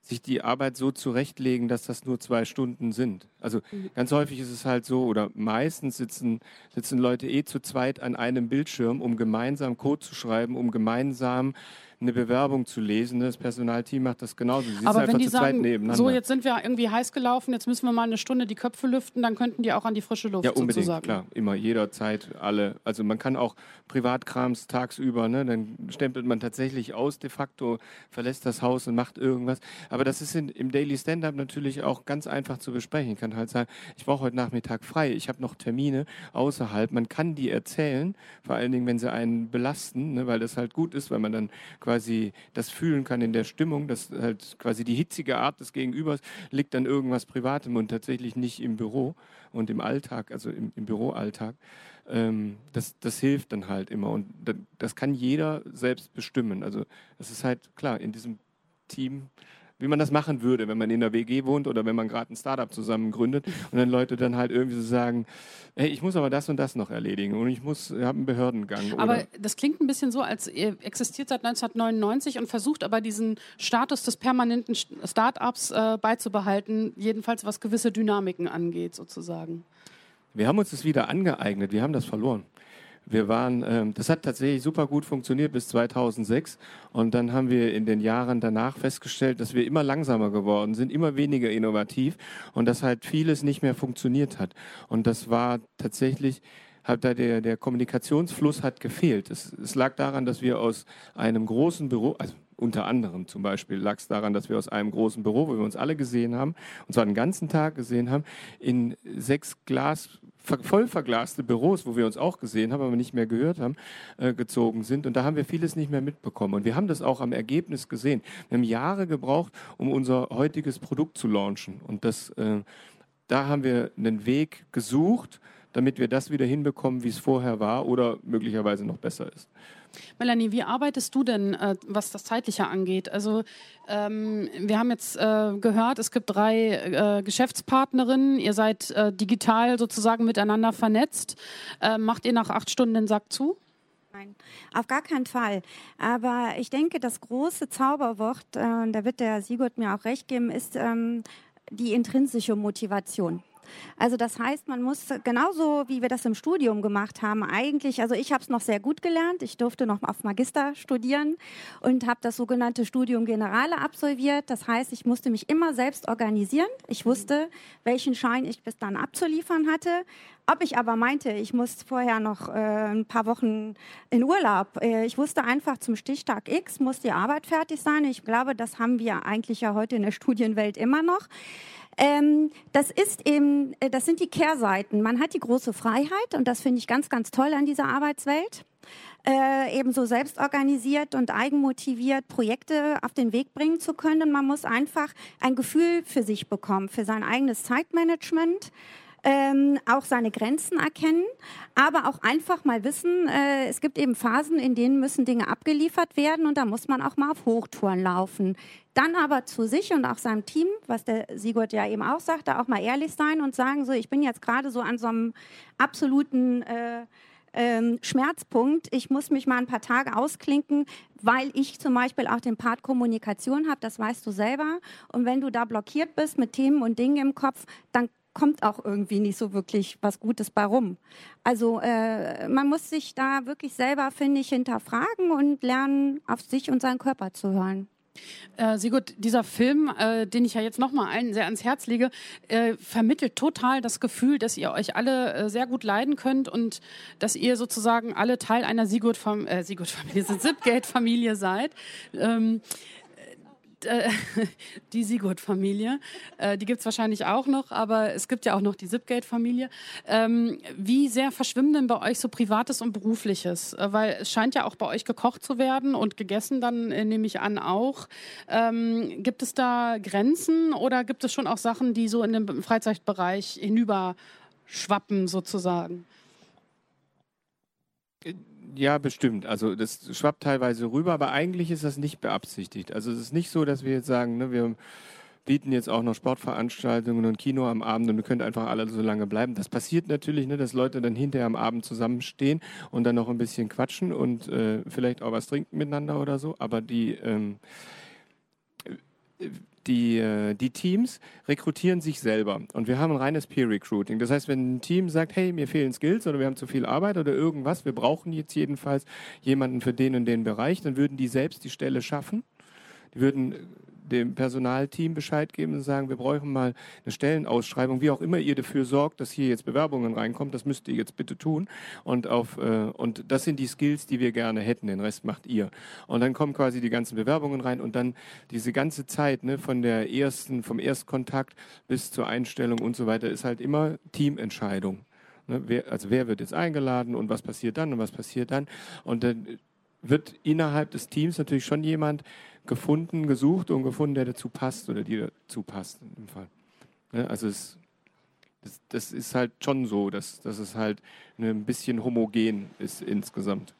sich die Arbeit so zurechtlegen, dass das nur zwei Stunden sind. Also mhm. ganz häufig ist es halt so, oder meistens sitzen, sitzen Leute eh zu zweit an einem Bildschirm, um gemeinsam Code zu schreiben, um gemeinsam eine Bewerbung zu lesen. Das Personalteam macht das genauso. Sie Aber wenn die sagen, so jetzt sind wir irgendwie heiß gelaufen, jetzt müssen wir mal eine Stunde die Köpfe lüften, dann könnten die auch an die frische Luft Ja, unbedingt, sozusagen. klar. Immer, jederzeit, alle. Also man kann auch Privatkrams tagsüber, ne, dann stempelt man tatsächlich aus de facto, verlässt das Haus und macht irgendwas. Aber das ist in, im Daily Stand-Up natürlich auch ganz einfach zu besprechen. Ich kann halt sagen, ich brauche heute Nachmittag frei, ich habe noch Termine außerhalb. Man kann die erzählen, vor allen Dingen, wenn sie einen belasten, ne, weil das halt gut ist, weil man dann quasi das fühlen kann in der Stimmung, dass halt quasi die hitzige Art des Gegenübers liegt dann irgendwas Privatem und tatsächlich nicht im Büro und im Alltag, also im, im Büroalltag. Ähm, das, das hilft dann halt immer und das kann jeder selbst bestimmen. Also es ist halt klar, in diesem Team wie man das machen würde, wenn man in der WG wohnt oder wenn man gerade ein Startup zusammen gründet und dann Leute dann halt irgendwie so sagen, hey, ich muss aber das und das noch erledigen und ich muss, ich habe einen Behördengang. Aber das klingt ein bisschen so, als ihr existiert seit 1999 und versucht aber diesen Status des permanenten Startups äh, beizubehalten, jedenfalls was gewisse Dynamiken angeht sozusagen. Wir haben uns das wieder angeeignet, wir haben das verloren. Wir waren, ähm, das hat tatsächlich super gut funktioniert bis 2006 und dann haben wir in den Jahren danach festgestellt, dass wir immer langsamer geworden sind, immer weniger innovativ und dass halt vieles nicht mehr funktioniert hat. Und das war tatsächlich hat da der, der Kommunikationsfluss hat gefehlt. Es, es lag daran, dass wir aus einem großen Büro, also unter anderem zum Beispiel lag es daran, dass wir aus einem großen Büro, wo wir uns alle gesehen haben, und zwar den ganzen Tag gesehen haben, in sechs Glas voll verglaste Büros, wo wir uns auch gesehen haben, aber nicht mehr gehört haben, äh, gezogen sind. Und da haben wir vieles nicht mehr mitbekommen. Und wir haben das auch am Ergebnis gesehen. Wir haben Jahre gebraucht, um unser heutiges Produkt zu launchen. Und das, äh, da haben wir einen Weg gesucht, damit wir das wieder hinbekommen, wie es vorher war oder möglicherweise noch besser ist. Melanie, wie arbeitest du denn, äh, was das Zeitliche angeht? Also ähm, wir haben jetzt äh, gehört, es gibt drei äh, Geschäftspartnerinnen. Ihr seid äh, digital sozusagen miteinander vernetzt. Äh, macht ihr nach acht Stunden den Sack zu? Nein, auf gar keinen Fall. Aber ich denke, das große Zauberwort, äh, da wird der Sigurd mir auch recht geben, ist ähm, die intrinsische Motivation. Also das heißt, man muss genauso wie wir das im Studium gemacht haben, eigentlich, also ich habe es noch sehr gut gelernt. Ich durfte noch auf Magister studieren und habe das sogenannte Studium Generale absolviert. Das heißt, ich musste mich immer selbst organisieren. Ich wusste, welchen Schein ich bis dann abzuliefern hatte. Ob ich aber meinte, ich muss vorher noch äh, ein paar Wochen in Urlaub. Äh, ich wusste einfach, zum Stichtag X muss die Arbeit fertig sein. Ich glaube, das haben wir eigentlich ja heute in der Studienwelt immer noch. Ähm, das ist eben, äh, das sind die Kehrseiten. Man hat die große Freiheit und das finde ich ganz, ganz toll an dieser Arbeitswelt. Äh, ebenso selbst organisiert und eigenmotiviert Projekte auf den Weg bringen zu können. Man muss einfach ein Gefühl für sich bekommen, für sein eigenes Zeitmanagement. Ähm, auch seine Grenzen erkennen, aber auch einfach mal wissen, äh, es gibt eben Phasen, in denen müssen Dinge abgeliefert werden und da muss man auch mal auf Hochtouren laufen. Dann aber zu sich und auch seinem Team, was der Sigurd ja eben auch sagte, auch mal ehrlich sein und sagen, so, ich bin jetzt gerade so an so einem absoluten äh, ähm, Schmerzpunkt. Ich muss mich mal ein paar Tage ausklinken, weil ich zum Beispiel auch den Part Kommunikation habe, das weißt du selber. Und wenn du da blockiert bist mit Themen und Dingen im Kopf, dann kommt auch irgendwie nicht so wirklich was Gutes bei rum. Also äh, man muss sich da wirklich selber, finde ich, hinterfragen und lernen, auf sich und seinen Körper zu hören. Äh, Sigurd, dieser Film, äh, den ich ja jetzt nochmal allen sehr ans Herz lege, äh, vermittelt total das Gefühl, dass ihr euch alle äh, sehr gut leiden könnt und dass ihr sozusagen alle Teil einer Sigurd-Familie, äh, Sigurd-Familie, Zipgate-Familie seid. Ähm, äh, die Sigurd-Familie. Äh, die gibt es wahrscheinlich auch noch, aber es gibt ja auch noch die Zipgate-Familie. Ähm, wie sehr verschwimmen denn bei euch so Privates und Berufliches? Äh, weil es scheint ja auch bei euch gekocht zu werden und gegessen dann, äh, nehme ich an, auch. Ähm, gibt es da Grenzen oder gibt es schon auch Sachen, die so in den Freizeitbereich hinüber schwappen sozusagen? Äh, ja, bestimmt. Also das schwappt teilweise rüber, aber eigentlich ist das nicht beabsichtigt. Also es ist nicht so, dass wir jetzt sagen, ne, wir bieten jetzt auch noch Sportveranstaltungen und Kino am Abend und ihr könnt einfach alle so lange bleiben. Das passiert natürlich, ne, dass Leute dann hinterher am Abend zusammenstehen und dann noch ein bisschen quatschen und äh, vielleicht auch was trinken miteinander oder so. Aber die ähm, die, äh, die Teams rekrutieren sich selber. Und wir haben ein reines Peer Recruiting. Das heißt, wenn ein Team sagt, hey, mir fehlen Skills oder wir haben zu viel Arbeit oder irgendwas, wir brauchen jetzt jedenfalls jemanden für den und den Bereich, dann würden die selbst die Stelle schaffen. Die würden dem Personalteam Bescheid geben und sagen, wir brauchen mal eine Stellenausschreibung, wie auch immer ihr dafür sorgt, dass hier jetzt Bewerbungen reinkommen, das müsst ihr jetzt bitte tun. Und, auf, äh, und das sind die Skills, die wir gerne hätten, den Rest macht ihr. Und dann kommen quasi die ganzen Bewerbungen rein und dann diese ganze Zeit ne, von der ersten, vom Erstkontakt bis zur Einstellung und so weiter ist halt immer Teamentscheidung. Ne, wer, also wer wird jetzt eingeladen und was passiert dann und was passiert dann. Und dann wird innerhalb des Teams natürlich schon jemand gefunden, gesucht und gefunden, der dazu passt oder die dazu passt im Fall. Ja, also es, das, das, ist halt schon so, dass, dass es halt ein bisschen homogen ist insgesamt.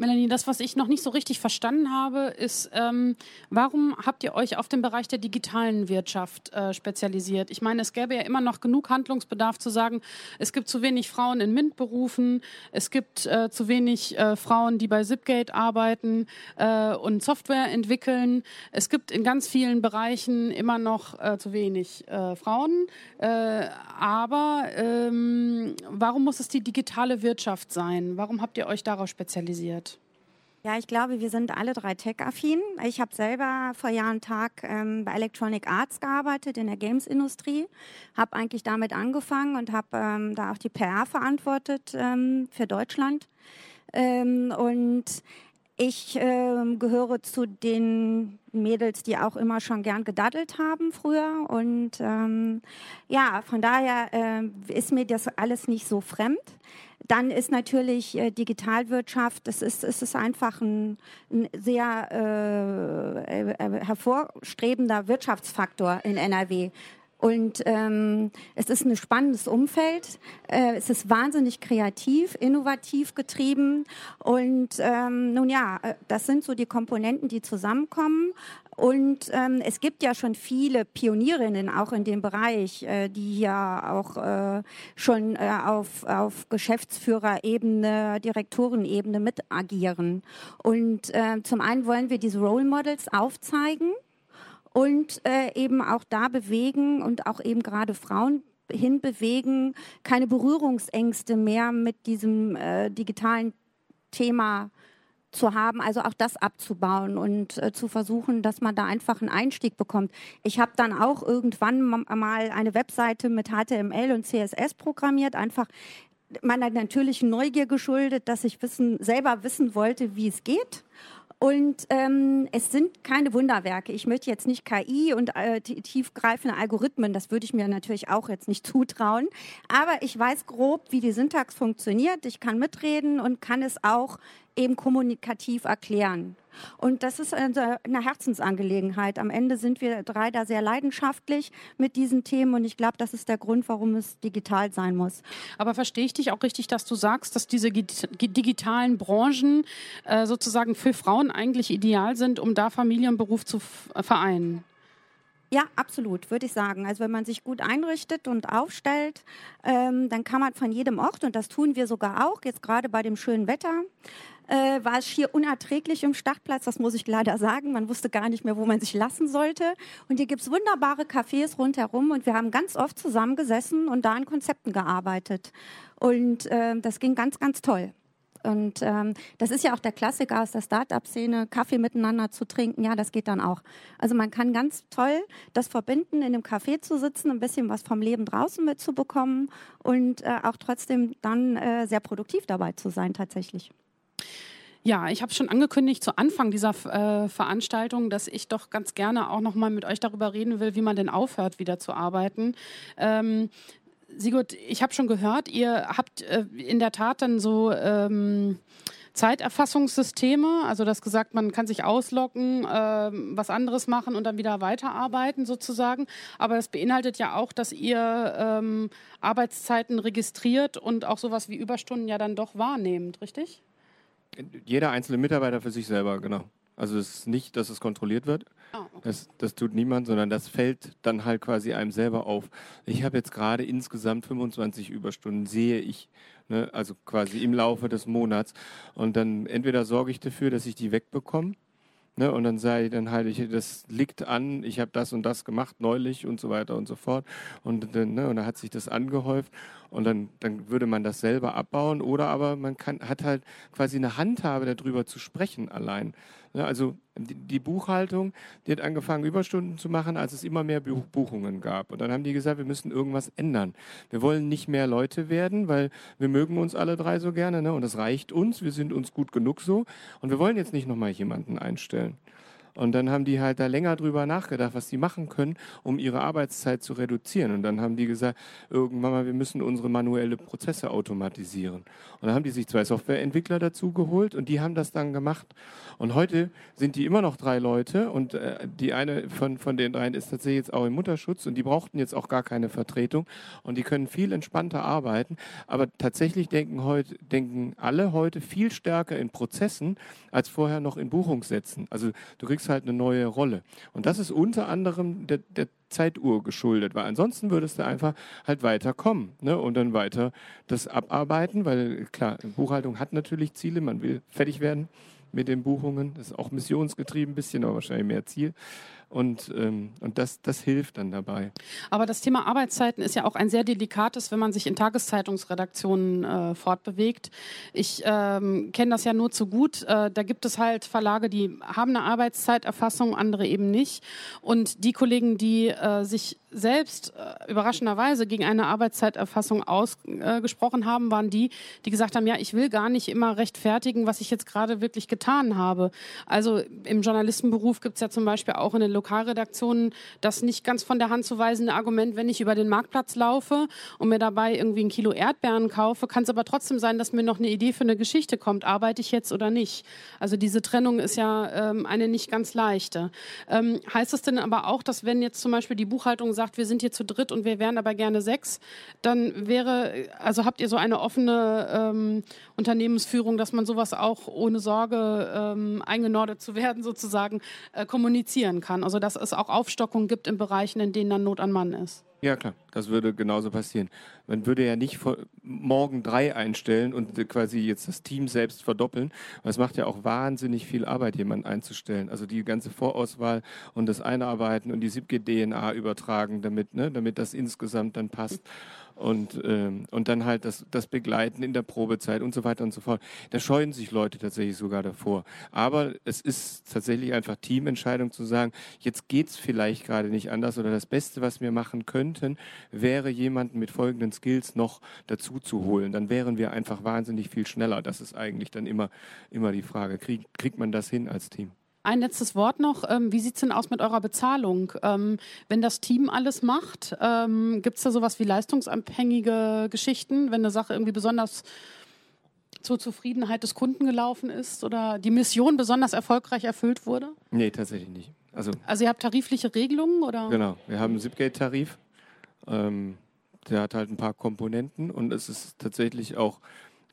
Melanie, das, was ich noch nicht so richtig verstanden habe, ist, ähm, warum habt ihr euch auf den Bereich der digitalen Wirtschaft äh, spezialisiert? Ich meine, es gäbe ja immer noch genug Handlungsbedarf zu sagen, es gibt zu wenig Frauen in MINT-Berufen, es gibt äh, zu wenig äh, Frauen, die bei Zipgate arbeiten äh, und Software entwickeln. Es gibt in ganz vielen Bereichen immer noch äh, zu wenig äh, Frauen. aber ähm, warum muss es die digitale Wirtschaft sein? Warum habt ihr euch darauf spezialisiert? Ja, ich glaube, wir sind alle drei tech-affin. Ich habe selber vor Jahren Tag ähm, bei Electronic Arts gearbeitet in der Games-Industrie, habe eigentlich damit angefangen und habe ähm, da auch die PR verantwortet ähm, für Deutschland. Ähm, und ich äh, gehöre zu den Mädels, die auch immer schon gern gedaddelt haben früher. Und ähm, ja, von daher äh, ist mir das alles nicht so fremd. Dann ist natürlich äh, Digitalwirtschaft, das ist, es ist einfach ein, ein sehr äh, äh, hervorstrebender Wirtschaftsfaktor in NRW. Und ähm, es ist ein spannendes Umfeld. Äh, es ist wahnsinnig kreativ, innovativ getrieben. Und ähm, nun ja, äh, das sind so die Komponenten, die zusammenkommen. Und ähm, es gibt ja schon viele Pionierinnen auch in dem Bereich, äh, die hier auch äh, schon äh, auf, auf Geschäftsführerebene, Direktorenebene mit agieren. Und äh, zum einen wollen wir diese Role Models aufzeigen und äh, eben auch da bewegen und auch eben gerade Frauen hinbewegen, keine Berührungsängste mehr mit diesem äh, digitalen Thema zu haben, also auch das abzubauen und äh, zu versuchen, dass man da einfach einen Einstieg bekommt. Ich habe dann auch irgendwann mal eine Webseite mit HTML und CSS programmiert, einfach meiner natürlichen Neugier geschuldet, dass ich wissen, selber wissen wollte, wie es geht. Und ähm, es sind keine Wunderwerke. Ich möchte jetzt nicht KI und äh, tiefgreifende Algorithmen, das würde ich mir natürlich auch jetzt nicht zutrauen. Aber ich weiß grob, wie die Syntax funktioniert. Ich kann mitreden und kann es auch eben kommunikativ erklären. Und das ist eine Herzensangelegenheit. Am Ende sind wir drei da sehr leidenschaftlich mit diesen Themen und ich glaube, das ist der Grund, warum es digital sein muss. Aber verstehe ich dich auch richtig, dass du sagst, dass diese digitalen Branchen äh, sozusagen für Frauen eigentlich ideal sind, um da Familie und Beruf zu vereinen? Ja, absolut, würde ich sagen. Also wenn man sich gut einrichtet und aufstellt, ähm, dann kann man von jedem Ort, und das tun wir sogar auch, jetzt gerade bei dem schönen Wetter, äh, war es schier unerträglich im Stadtplatz, das muss ich leider sagen. Man wusste gar nicht mehr, wo man sich lassen sollte. Und hier gibt es wunderbare Cafés rundherum und wir haben ganz oft zusammengesessen und da an Konzepten gearbeitet. Und äh, das ging ganz, ganz toll. Und ähm, das ist ja auch der Klassiker aus der Start-up-Szene, Kaffee miteinander zu trinken. Ja, das geht dann auch. Also man kann ganz toll das verbinden, in einem Café zu sitzen, ein bisschen was vom Leben draußen mitzubekommen und äh, auch trotzdem dann äh, sehr produktiv dabei zu sein tatsächlich. Ja, ich habe schon angekündigt zu Anfang dieser äh, Veranstaltung, dass ich doch ganz gerne auch noch mal mit euch darüber reden will, wie man denn aufhört, wieder zu arbeiten. Ähm, Sigurd, ich habe schon gehört, ihr habt äh, in der Tat dann so ähm, Zeiterfassungssysteme, also das gesagt, man kann sich ausloggen, äh, was anderes machen und dann wieder weiterarbeiten sozusagen. Aber das beinhaltet ja auch, dass ihr ähm, Arbeitszeiten registriert und auch sowas wie Überstunden ja dann doch wahrnehmt, richtig? Jeder einzelne Mitarbeiter für sich selber, genau. Also es ist nicht, dass es kontrolliert wird. Oh, okay. das, das tut niemand, sondern das fällt dann halt quasi einem selber auf. Ich habe jetzt gerade insgesamt 25 Überstunden, sehe ich, ne, also quasi im Laufe des Monats. Und dann entweder sorge ich dafür, dass ich die wegbekomme Ne, und dann ich, dann halte ich, das liegt an, ich habe das und das gemacht neulich und so weiter und so fort. Und dann, ne, und dann hat sich das angehäuft und dann, dann würde man das selber abbauen oder aber man kann, hat halt quasi eine Handhabe darüber zu sprechen allein. Also die Buchhaltung, die hat angefangen, Überstunden zu machen, als es immer mehr Buchungen gab. Und dann haben die gesagt, wir müssen irgendwas ändern. Wir wollen nicht mehr Leute werden, weil wir mögen uns alle drei so gerne ne? und das reicht uns, wir sind uns gut genug so. Und wir wollen jetzt nicht nochmal jemanden einstellen. Und dann haben die halt da länger drüber nachgedacht, was die machen können, um ihre Arbeitszeit zu reduzieren. Und dann haben die gesagt, irgendwann mal, wir müssen unsere manuelle Prozesse automatisieren. Und dann haben die sich zwei Softwareentwickler dazu geholt und die haben das dann gemacht. Und heute sind die immer noch drei Leute und äh, die eine von, von den dreien ist tatsächlich jetzt auch im Mutterschutz und die brauchten jetzt auch gar keine Vertretung und die können viel entspannter arbeiten. Aber tatsächlich denken heute, denken alle heute viel stärker in Prozessen als vorher noch in Buchungssätzen. Also du kriegst halt eine neue Rolle. Und das ist unter anderem der, der Zeituhr geschuldet, weil ansonsten würdest du einfach halt weiterkommen ne? und dann weiter das abarbeiten, weil klar, Buchhaltung hat natürlich Ziele, man will fertig werden mit den Buchungen, das ist auch missionsgetrieben ein bisschen, aber wahrscheinlich mehr Ziel. Und, ähm, und das, das hilft dann dabei. Aber das Thema Arbeitszeiten ist ja auch ein sehr delikates, wenn man sich in Tageszeitungsredaktionen äh, fortbewegt. Ich ähm, kenne das ja nur zu gut. Äh, da gibt es halt Verlage, die haben eine Arbeitszeiterfassung, andere eben nicht. Und die Kollegen, die äh, sich selbst äh, überraschenderweise gegen eine Arbeitszeiterfassung ausgesprochen haben, waren die, die gesagt haben, ja, ich will gar nicht immer rechtfertigen, was ich jetzt gerade wirklich getan habe. Also im Journalistenberuf gibt es ja zum Beispiel auch in den Lokalredaktionen das nicht ganz von der Hand zu weisende Argument, wenn ich über den Marktplatz laufe und mir dabei irgendwie ein Kilo Erdbeeren kaufe, kann es aber trotzdem sein, dass mir noch eine Idee für eine Geschichte kommt, arbeite ich jetzt oder nicht. Also diese Trennung ist ja ähm, eine nicht ganz leichte. Ähm, heißt das denn aber auch, dass wenn jetzt zum Beispiel die Buchhaltung sagt, wir sind hier zu dritt und wir wären aber gerne sechs, dann wäre, also habt ihr so eine offene ähm, Unternehmensführung, dass man sowas auch ohne Sorge ähm, eingenordet zu werden sozusagen äh, kommunizieren kann. Also dass es auch Aufstockung gibt in Bereichen, in denen dann Not an Mann ist. Ja, klar, das würde genauso passieren. Man würde ja nicht morgen drei einstellen und quasi jetzt das Team selbst verdoppeln. Es macht ja auch wahnsinnig viel Arbeit, jemanden einzustellen. Also die ganze Vorauswahl und das Einarbeiten und die SIPG-DNA übertragen, damit, ne, damit das insgesamt dann passt und, ähm, und dann halt das, das Begleiten in der Probezeit und so weiter und so fort. Da scheuen sich Leute tatsächlich sogar davor. Aber es ist tatsächlich einfach Teamentscheidung zu sagen, jetzt geht's vielleicht gerade nicht anders oder das Beste, was wir machen könnten, wäre jemanden mit folgenden Skills noch dazu zu holen. Dann wären wir einfach wahnsinnig viel schneller. Das ist eigentlich dann immer, immer die Frage. Krieg, kriegt man das hin als Team? Ein letztes Wort noch. Ähm, wie sieht es denn aus mit eurer Bezahlung? Ähm, wenn das Team alles macht, ähm, gibt es da sowas wie leistungsabhängige Geschichten, wenn eine Sache irgendwie besonders zur Zufriedenheit des Kunden gelaufen ist oder die Mission besonders erfolgreich erfüllt wurde? Nee, tatsächlich nicht. Also, also ihr habt tarifliche Regelungen oder? Genau, wir haben einen Zipgate-Tarif. Ähm, der hat halt ein paar Komponenten und es ist tatsächlich auch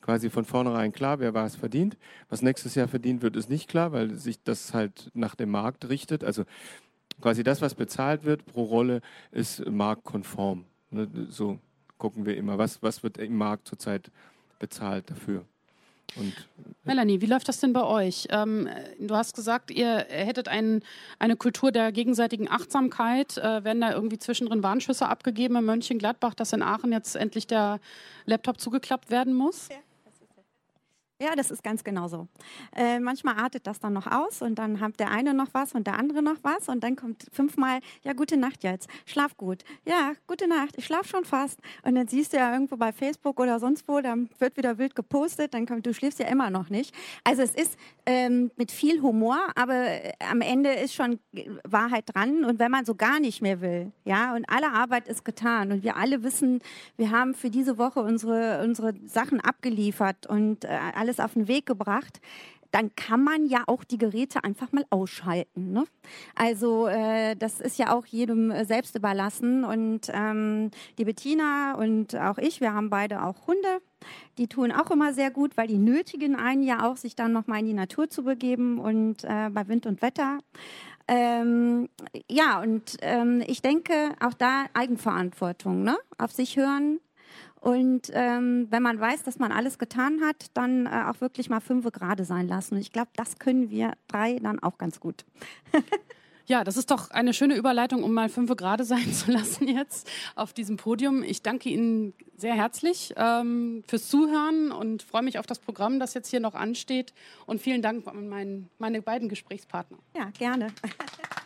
quasi von vornherein klar, wer was verdient. Was nächstes Jahr verdient wird, ist nicht klar, weil sich das halt nach dem Markt richtet. Also quasi das, was bezahlt wird pro Rolle, ist marktkonform. Ne, so gucken wir immer, was, was wird im Markt zurzeit bezahlt dafür. Und Melanie, wie läuft das denn bei euch? Ähm, du hast gesagt, ihr hättet ein, eine Kultur der gegenseitigen Achtsamkeit. Äh, werden da irgendwie zwischendrin Warnschüsse abgegeben in Mönchengladbach, dass in Aachen jetzt endlich der Laptop zugeklappt werden muss? Ja. Ja, das ist ganz genau so. Äh, manchmal artet das dann noch aus und dann hat der eine noch was und der andere noch was und dann kommt fünfmal, ja, gute Nacht jetzt, schlaf gut. Ja, gute Nacht, ich schlaf schon fast. Und dann siehst du ja irgendwo bei Facebook oder sonst wo, dann wird wieder wild gepostet, dann kommt, du schläfst ja immer noch nicht. Also es ist ähm, mit viel Humor, aber äh, am Ende ist schon Wahrheit dran und wenn man so gar nicht mehr will, ja, und alle Arbeit ist getan und wir alle wissen, wir haben für diese Woche unsere, unsere Sachen abgeliefert und äh, alles auf den Weg gebracht, dann kann man ja auch die Geräte einfach mal ausschalten. Ne? Also äh, das ist ja auch jedem äh, selbst überlassen. Und ähm, die Bettina und auch ich, wir haben beide auch Hunde. Die tun auch immer sehr gut, weil die nötigen einen ja auch, sich dann nochmal in die Natur zu begeben und äh, bei Wind und Wetter. Ähm, ja, und ähm, ich denke auch da Eigenverantwortung, ne? auf sich hören, und ähm, wenn man weiß, dass man alles getan hat, dann äh, auch wirklich mal fünf gerade sein lassen. Und ich glaube, das können wir drei dann auch ganz gut. Ja, das ist doch eine schöne Überleitung, um mal fünf gerade sein zu lassen jetzt auf diesem Podium. Ich danke Ihnen sehr herzlich ähm, fürs Zuhören und freue mich auf das Programm, das jetzt hier noch ansteht. Und vielen Dank an mein, meine beiden Gesprächspartner. Ja, gerne.